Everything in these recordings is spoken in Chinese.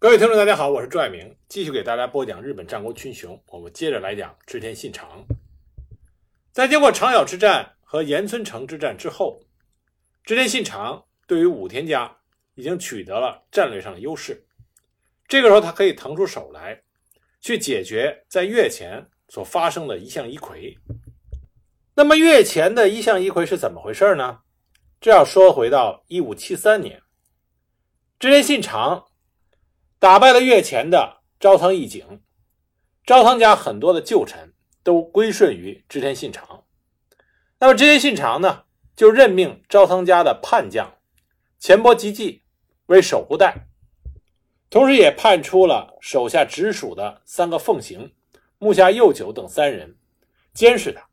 各位听众，大家好，我是朱爱明，继续给大家播讲日本战国群雄。我们接着来讲织田信长。在经过长筱之战和岩村城之战之后，织田信长对于武田家已经取得了战略上的优势。这个时候，他可以腾出手来，去解决在越前所发生的一向一揆。那么，越前的一向一揆是怎么回事呢？这要说回到一五七三年，织田信长。打败了越前的朝仓义景，朝仓家很多的旧臣都归顺于织田信长。那么织田信长呢，就任命朝仓家的叛将前波吉继为守护代，同时也派出了手下直属的三个奉行木下右久等三人监视他。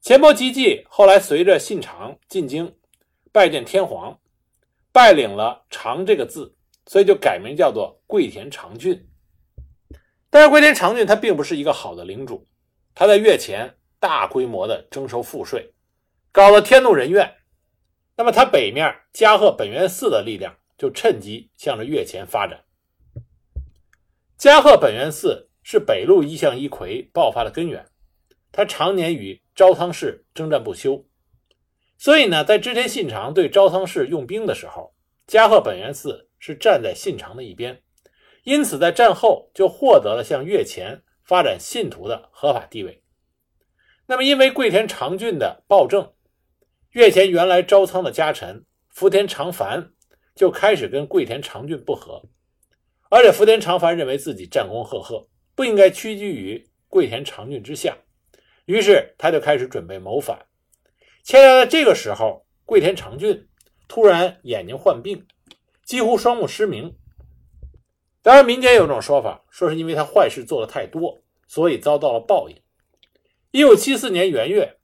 前波吉继后来随着信长进京，拜见天皇，拜领了“长”这个字。所以就改名叫做桂田长俊，但是桂田长俊他并不是一个好的领主，他在越前大规模的征收赋税，搞得天怒人怨。那么他北面加贺本愿寺的力量就趁机向着越前发展。加贺本愿寺是北陆一向一揆爆发的根源，他常年与朝仓氏征战不休，所以呢，在织田信长对朝仓氏用兵的时候，加贺本愿寺。是站在信长的一边，因此在战后就获得了向越前发展信徒的合法地位。那么，因为桂田长俊的暴政，越前原来招仓的家臣福田长繁就开始跟桂田长俊不和，而且福田长繁认为自己战功赫赫，不应该屈居于桂田长俊之下，于是他就开始准备谋反。恰恰在这个时候，桂田长俊突然眼睛患病。几乎双目失明。当然，民间有种说法，说是因为他坏事做的太多，所以遭到了报应。一五七四年元月，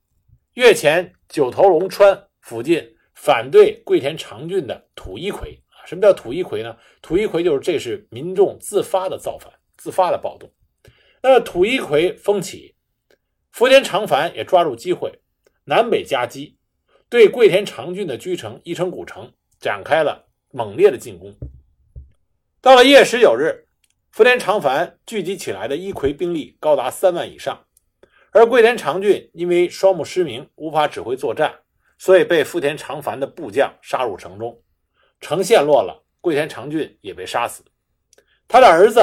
月前九头龙川附近反对桂田长俊的土一揆啊，什么叫土一揆呢？土一揆就是这是民众自发的造反、自发的暴动。那么土一揆风起，福田长繁也抓住机会，南北夹击，对桂田长俊的居城伊城古城展开了。猛烈的进攻。到了一月十九日，福田长繁聚集起来的一揆兵力高达三万以上，而桂田长俊因为双目失明，无法指挥作战，所以被福田长繁的部将杀入城中。城陷落了，桂田长俊也被杀死。他的儿子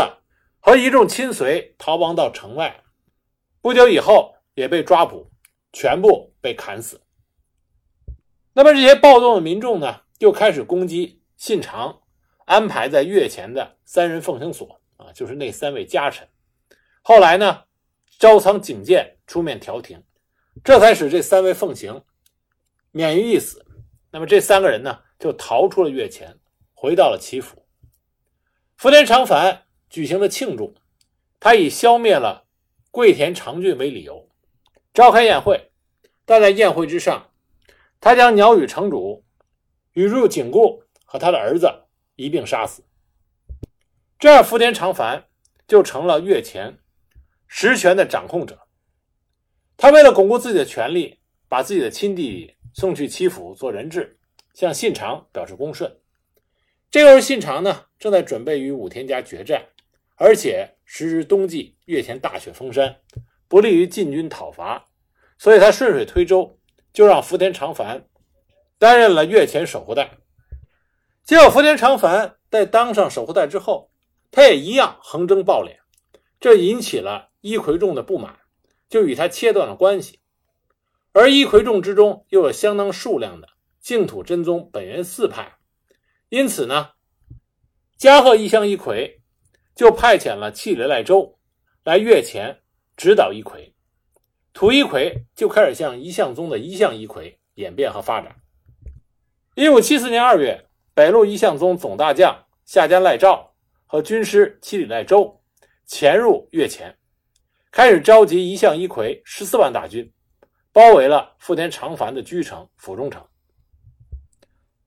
和一众亲随逃亡到城外，不久以后也被抓捕，全部被砍死。那么这些暴动的民众呢，又开始攻击。信长安排在越前的三人奉行所啊，就是那三位家臣。后来呢，朝仓景建出面调停，这才使这三位奉行免于一死。那么这三个人呢，就逃出了越前，回到了齐府。福田长繁举行了庆祝，他以消灭了桂田长俊为理由，召开宴会。但在宴会之上，他将鸟羽城主宇入景固。和他的儿子一并杀死，这样福田长繁就成了越前实权的掌控者。他为了巩固自己的权力，把自己的亲弟弟送去齐府做人质，向信长表示恭顺。这个时候，信长呢正在准备与武田家决战，而且时值冬季，越前大雪封山，不利于进军讨伐，所以他顺水推舟，就让福田长繁担任了越前守护代。结果，福田长繁在当上守护代之后，他也一样横征暴敛，这引起了伊奎众的不满，就与他切断了关系。而伊奎众之中又有相当数量的净土真宗本源寺派，因此呢，加贺一向一揆就派遣了气里赖周来越前指导一揆，土一揆就开始向一向宗的一向一揆演变和发展。一五七四年二月。北路一向宗总大将下江赖照和军师七里赖周潜入越前，开始召集一向一揆十四万大军，包围了富田长繁的居城府中城。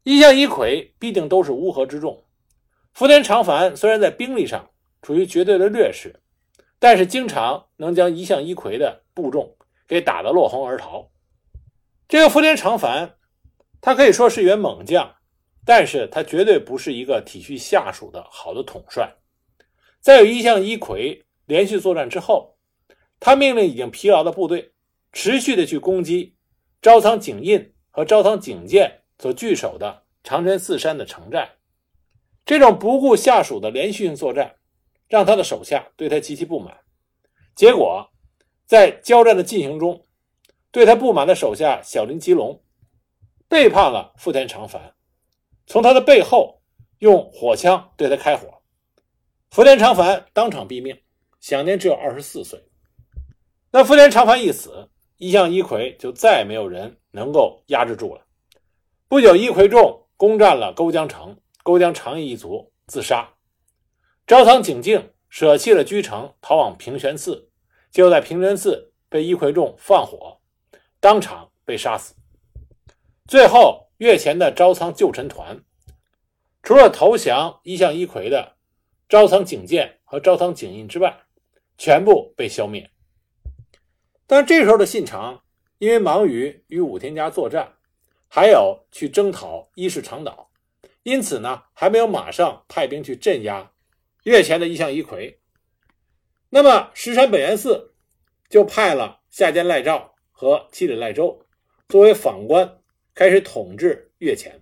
一向一揆必定都是乌合之众，福田长繁虽然在兵力上处于绝对的劣势，但是经常能将一向一揆的部众给打得落荒而逃。这个福田长繁，他可以说是员猛将。但是他绝对不是一个体恤下属的好的统帅。在与一向一揆连续作战之后，他命令已经疲劳的部队持续的去攻击招仓景印和招仓景建所据守的长山四山的城寨。这种不顾下属的连续性作战，让他的手下对他极其不满。结果，在交战的进行中，对他不满的手下小林吉隆背叛了富田长繁，从他的背后用火枪对他开火。福田长繁当场毙命，享年只有二十四岁。那福田长繁一死，一向一揆就再也没有人能够压制住了。不久，一揆众攻占了沟江城。勾江长义一族自杀，朝仓景静舍弃了居城，逃往平泉寺，就在平泉寺被一揆众放火，当场被杀死。最后，越前的招仓旧臣团，除了投降一向一揆的招仓景建和招仓景印之外，全部被消灭。但这时候的信长，因为忙于与武田家作战，还有去征讨伊势长岛。因此呢，还没有马上派兵去镇压越前的一向一揆。那么石山本愿寺就派了下间赖照和七里赖周作为访官，开始统治越前。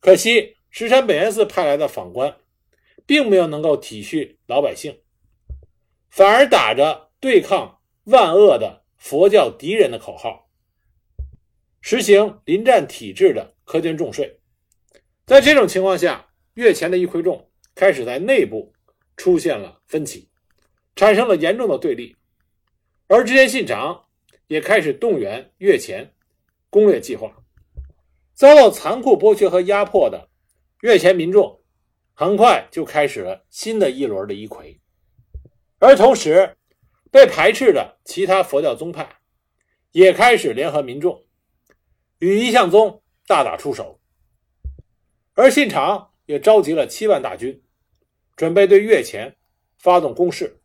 可惜石山本愿寺派来的访官，并没有能够体恤老百姓，反而打着对抗万恶的佛教敌人的口号，实行临战体制的苛捐重税。在这种情况下，越前的一揆众开始在内部出现了分歧，产生了严重的对立，而织田信长也开始动员越前攻略计划。遭到残酷剥削和压迫的越前民众，很快就开始了新的一轮的一揆，而同时，被排斥的其他佛教宗派也开始联合民众，与一向宗大打出手。而信长也召集了七万大军，准备对越前发动攻势。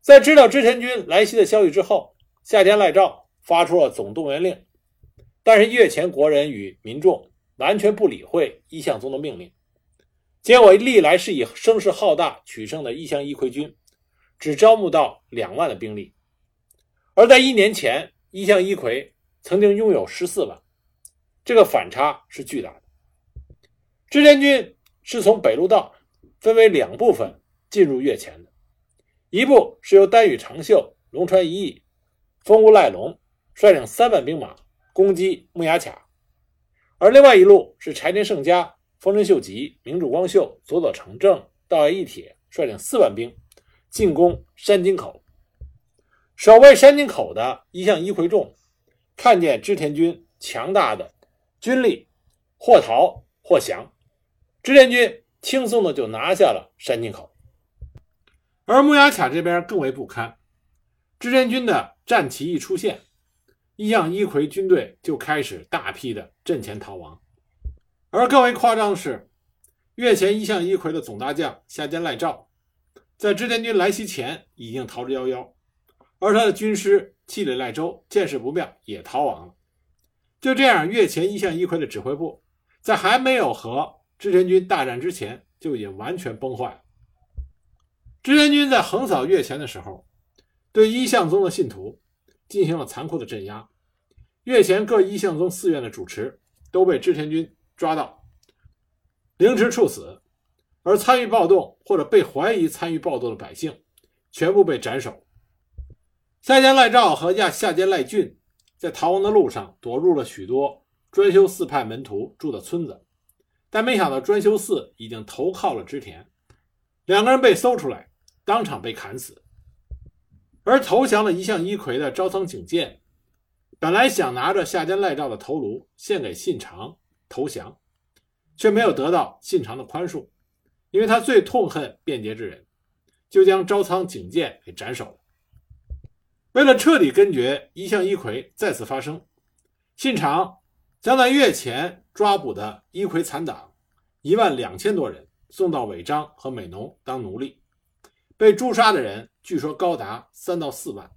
在知道织田军来袭的消息之后，夏田赖照发出了总动员令，但是越前国人与民众完全不理会一向宗的命令，结果历来是以声势浩大取胜的一向一揆军，只招募到两万的兵力，而在一年前，一向一揆曾经拥有十四万，这个反差是巨大的。织田军是从北路道分为两部分进入越前的，一部是由丹羽长秀、龙川一义、丰屋赖隆率领三万兵马攻击木牙卡，而另外一路是柴田胜家、丰臣秀吉、明主光秀、佐佐成正、道爱义铁率领四万兵进攻山津口。守卫山津口的一向一揆众看见织田军强大的军力，或逃或降。织田军轻松的就拿下了山津口，而木牙卡这边更为不堪。织田军的战旗一出现，一向一揆军队就开始大批的阵前逃亡。而更为夸张的是，越前一向一揆的总大将下间赖照，在织田军来袭前已经逃之夭夭，而他的军师气里赖周见势不妙也逃亡了。就这样，越前一向一揆的指挥部在还没有和织田军大战之前就已经完全崩坏了。织田军在横扫越前的时候，对一向宗的信徒进行了残酷的镇压。越前各一向宗寺院的主持都被织田军抓到，凌迟处死；而参与暴动或者被怀疑参与暴动的百姓，全部被斩首。下间赖照和亚下间赖俊在逃亡的路上躲入了许多专修寺派门徒住的村子。但没想到专修寺已经投靠了织田，两个人被搜出来，当场被砍死。而投降了一向一揆的招仓景建，本来想拿着下间赖照的头颅献给信长投降，却没有得到信长的宽恕，因为他最痛恨变节之人，就将招仓景建给斩首了。为了彻底根绝一向一揆再次发生，信长。将在月前抓捕的一揆残党一万两千多人送到尾张和美浓当奴隶，被诛杀的人据说高达三到四万。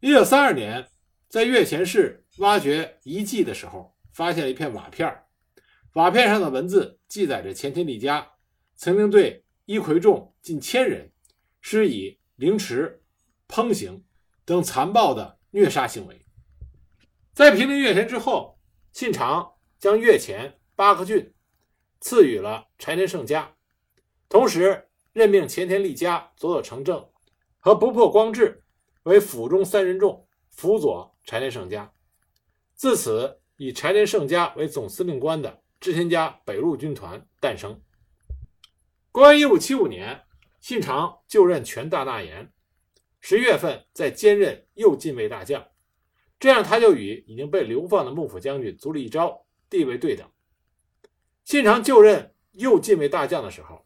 一九三二年，在月前市挖掘遗迹的时候，发现了一片瓦片瓦片上的文字记载着前田利家曾经对伊奎众近千人施以凌迟、烹刑等残暴的虐杀行为。在平定越前之后，信长将越前八个郡赐予了柴田胜家，同时任命前田利家、佐佐成政和不破光治为府中三人众，辅佐柴田胜家。自此，以柴田胜家为总司令官的织田家北路军团诞生。公元一五七五年，信长就任全大纳言，十一月份再兼任右近卫大将。这样，他就与已经被流放的幕府将军足利一昭地位对等。信长就任右近卫大将的时候，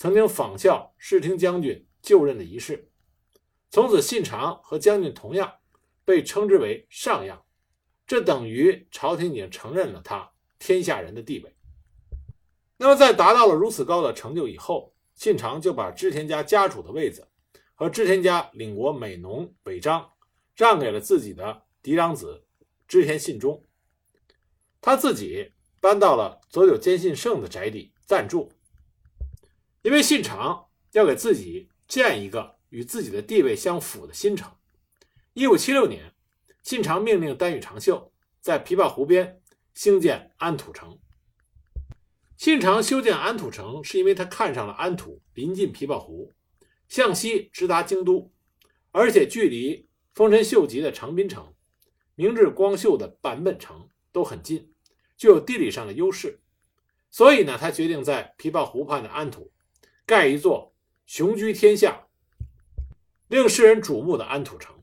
曾经仿效室町将军就任的仪式，从此信长和将军同样被称之为上样，这等于朝廷已经承认了他天下人的地位。那么，在达到了如此高的成就以后，信长就把织田家家主的位子和织田家领国美浓北张让给了自己的。嫡长子织田信忠，他自己搬到了佐久间信胜的宅邸暂住，因为信长要给自己建一个与自己的地位相符的新城。一五七六年，信长命令丹羽长秀在琵琶湖边兴建安土城。信长修建安土城，是因为他看上了安土临近琵琶湖，向西直达京都，而且距离丰臣秀吉的长滨城。明治光秀的坂本城都很近，具有地理上的优势，所以呢，他决定在琵琶湖畔的安土盖一座雄居天下、令世人瞩目的安土城。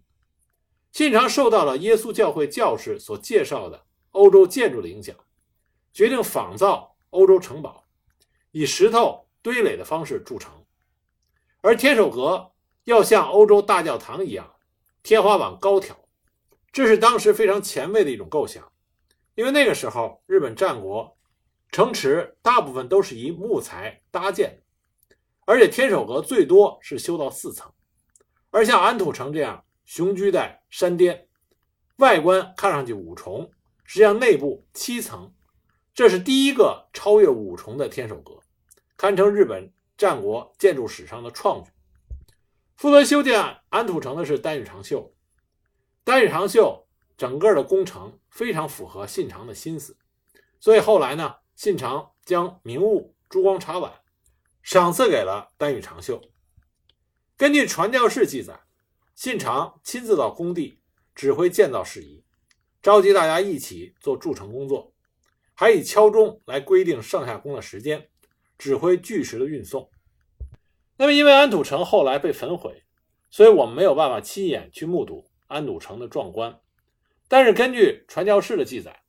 信长受到了耶稣教会教士所介绍的欧洲建筑的影响，决定仿造欧洲城堡，以石头堆垒的方式筑城，而天守阁要像欧洲大教堂一样，天花板高挑。这是当时非常前卫的一种构想，因为那个时候日本战国城池大部分都是以木材搭建，而且天守阁最多是修到四层，而像安土城这样雄居在山巅，外观看上去五重，实际上内部七层，这是第一个超越五重的天守阁，堪称日本战国建筑史上的创举。负责修建安土城的是丹羽长秀。丹羽长秀整个的工程非常符合信长的心思，所以后来呢，信长将名物珠光茶碗赏赐给了丹羽长秀。根据传教士记载，信长亲自到工地指挥建造事宜，召集大家一起做筑城工作，还以敲钟来规定上下工的时间，指挥巨石的运送。那么，因为安土城后来被焚毁，所以我们没有办法亲眼去目睹。安土城的壮观，但是根据传教士的记载，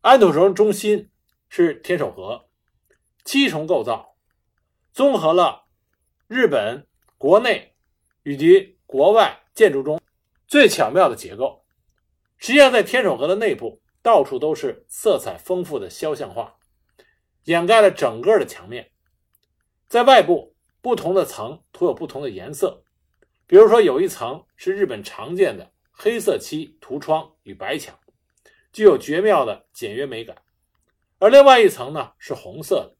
安土城中心是天守阁，七重构造，综合了日本国内以及国外建筑中最巧妙的结构。实际上，在天守阁的内部，到处都是色彩丰富的肖像画，掩盖了整个的墙面。在外部，不同的层涂有不同的颜色。比如说，有一层是日本常见的黑色漆涂窗与白墙，具有绝妙的简约美感；而另外一层呢是红色的，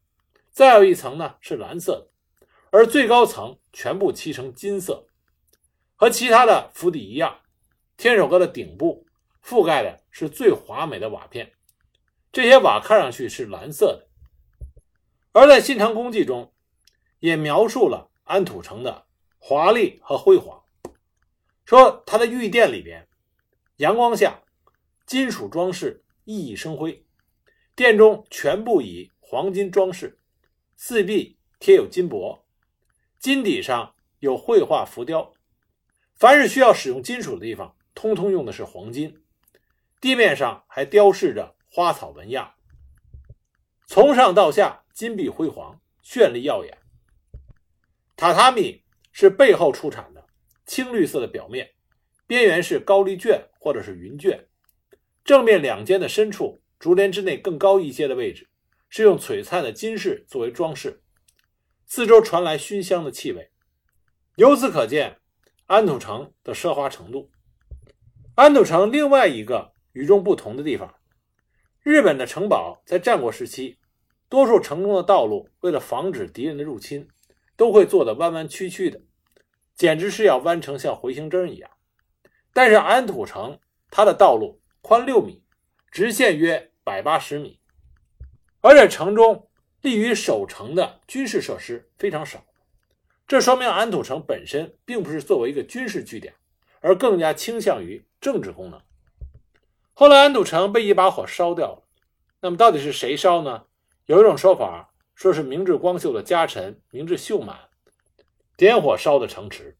再有一层呢是蓝色的，而最高层全部漆成金色。和其他的府邸一样，天守阁的顶部覆盖的是最华美的瓦片，这些瓦看上去是蓝色的。而在《新城公记》中，也描述了安土城的。华丽和辉煌，说它的御殿里边，阳光下，金属装饰熠熠生辉，殿中全部以黄金装饰，四壁贴有金箔，金底上有绘画浮雕，凡是需要使用金属的地方，通通用的是黄金，地面上还雕饰着花草纹样，从上到下金碧辉煌，绚丽耀眼，榻榻米。是背后出产的青绿色的表面，边缘是高丽绢或者是云绢。正面两间的深处，竹帘之内更高一些的位置，是用璀璨的金饰作为装饰。四周传来熏香的气味，由此可见安土城的奢华程度。安土城另外一个与众不同的地方，日本的城堡在战国时期，多数城中的道路为了防止敌人的入侵，都会做得弯弯曲曲的，简直是要弯成像回形针一样。但是安土城，它的道路宽六米，直线约百八十米，而且城中利于守城的军事设施非常少，这说明安土城本身并不是作为一个军事据点，而更加倾向于政治功能。后来安土城被一把火烧掉了，那么到底是谁烧呢？有一种说法说是明治光秀的家臣明治秀满点火烧的城池，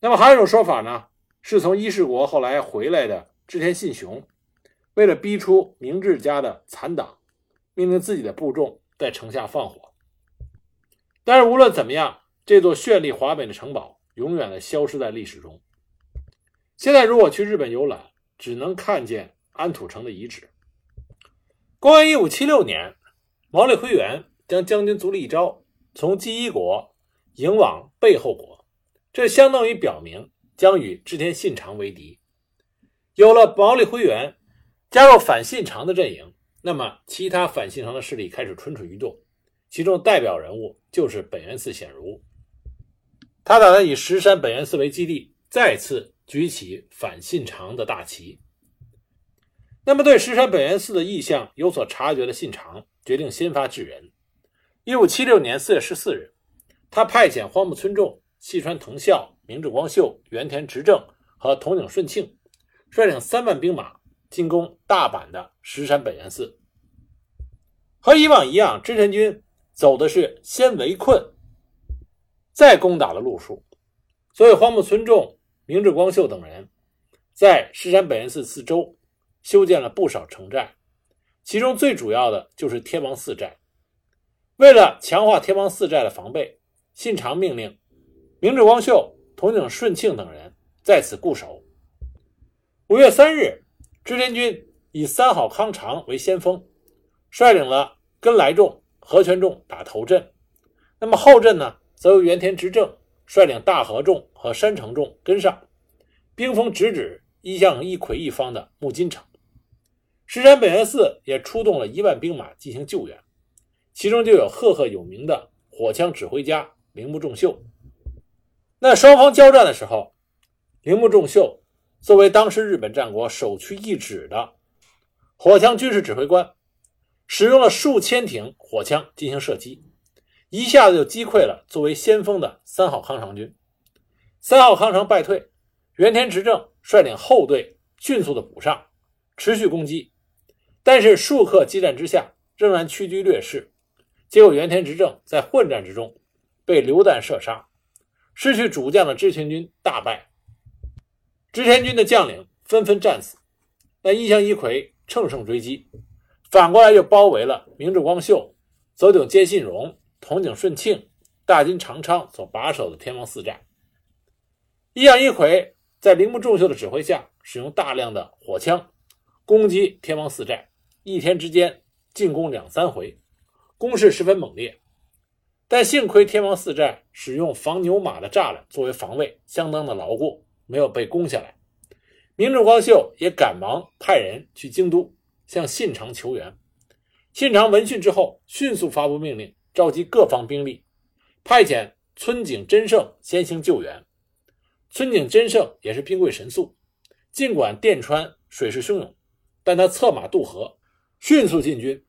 那么还有一种说法呢，是从伊势国后来回来的织田信雄，为了逼出明治家的残党。命令自己的部众在城下放火，但是无论怎么样，这座绚丽华美的城堡永远的消失在历史中。现在如果去日本游览，只能看见安土城的遗址。公元一五七六年，毛利辉元将将军足利义昭从纪伊国迎往背后国，这相当于表明将与织田信长为敌。有了毛利辉元加入反信长的阵营。那么，其他反信长的势力开始蠢蠢欲动，其中代表人物就是本愿寺显如。他打算以石山本愿寺为基地，再次举起反信长的大旗。那么，对石山本愿寺的意向有所察觉的信长决定先发制人。一五七六年四月十四日，他派遣荒木村重、细川藤孝、明智光秀、原田执政和筒井顺庆，率领三万兵马。进攻大阪的石山本愿寺，和以往一样，织田军走的是先围困，再攻打的路数。所以，荒木村重、明智光秀等人在石山本愿寺四周修建了不少城寨，其中最主要的就是天王寺寨。为了强化天王寺寨的防备，信长命令明智光秀、筒井顺庆等人在此固守。五月三日。织田军以三好康长为先锋，率领了根来重、和泉重打头阵。那么后阵呢，则由原田执政率领大和重和山城重跟上，兵锋直指一向一揆一方的木津城。石山本愿寺也出动了一万兵马进行救援，其中就有赫赫有名的火枪指挥家铃木重秀。那双方交战的时候，铃木重秀。作为当时日本战国首屈一指的火枪军事指挥官，使用了数千挺火枪进行射击，一下子就击溃了作为先锋的三号康长军。三号康长败退，原田执政率领后队迅速的补上，持续攻击，但是数刻激战之下，仍然屈居劣势。结果原田执政在混战之中被榴弹射杀，失去主将的织田军大败。织田军的将领纷纷战死，那一向一揆乘胜追击，反过来又包围了明智光秀、佐井兼信荣、筒井顺庆、大金长昌所把守的天王寺寨。一向一揆在铃木重秀的指挥下，使用大量的火枪攻击天王寺寨，一天之间进攻两三回，攻势十分猛烈。但幸亏天王寺寨使用防牛马的栅栏作为防卫，相当的牢固。没有被攻下来，明治光秀也赶忙派人去京都向信长求援。信长闻讯之后，迅速发布命令，召集各方兵力，派遣村井真胜先行救援。村井真胜也是兵贵神速，尽管电川水势汹涌，但他策马渡河，迅速进军。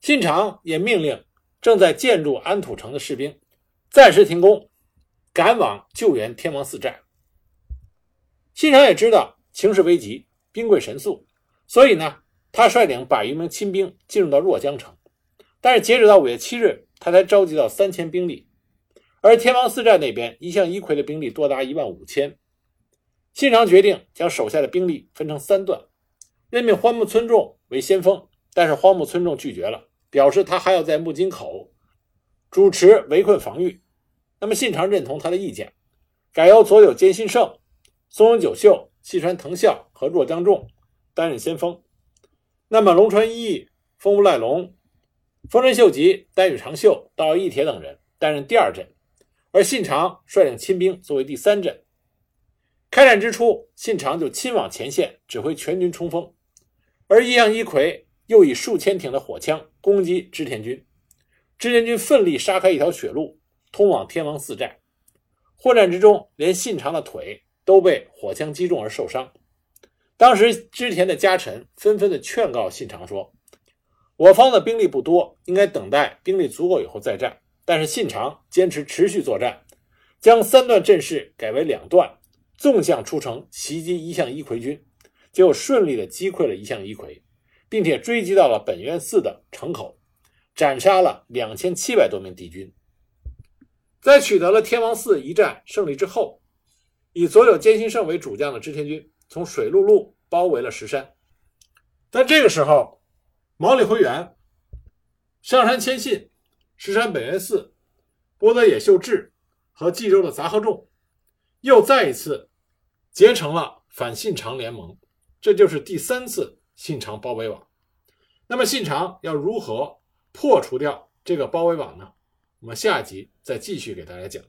信长也命令正在建筑安土城的士兵暂时停工，赶往救援天王寺寨。信长也知道情势危急，兵贵神速，所以呢，他率领百余名亲兵进入到若江城。但是截止到五月七日，他才召集到三千兵力，而天王寺寨那边一向一揆的兵力多达一万五千。信长决定将手下的兵力分成三段，任命荒木村重为先锋，但是荒木村重拒绝了，表示他还要在木津口主持围困防御。那么信长认同他的意见，改由左有兼信胜。松永久秀、细川藤孝和若江重担任先锋，那么龙川一义、丰无赖龙、丰臣秀吉、丹羽长秀、岛义铁等人担任第二阵，而信长率领亲兵作为第三阵。开战之初，信长就亲往前线指挥全军冲锋，而义阳一揆又以数千挺的火枪攻击织田军，织田军奋力杀开一条血路，通往天王寺寨。混战之中，连信长的腿都被火枪击中而受伤。当时织田的家臣纷纷的劝告信长说：“我方的兵力不多，应该等待兵力足够以后再战。”但是信长坚持持续作战，将三段阵势改为两段，纵向出城袭击一向一揆军，结果顺利的击溃了一向一揆，并且追击到了本愿寺的城口，斩杀了两千七百多名敌军。在取得了天王寺一战胜利之后，以佐久间信胜为主将的织田军从水陆路包围了石山，但这个时候，毛利辉元、上杉谦信。石山本愿寺、波德野秀智和冀州的杂贺众又再一次结成了反信长联盟，这就是第三次信长包围网。那么信长要如何破除掉这个包围网呢？我们下一集再继续给大家讲。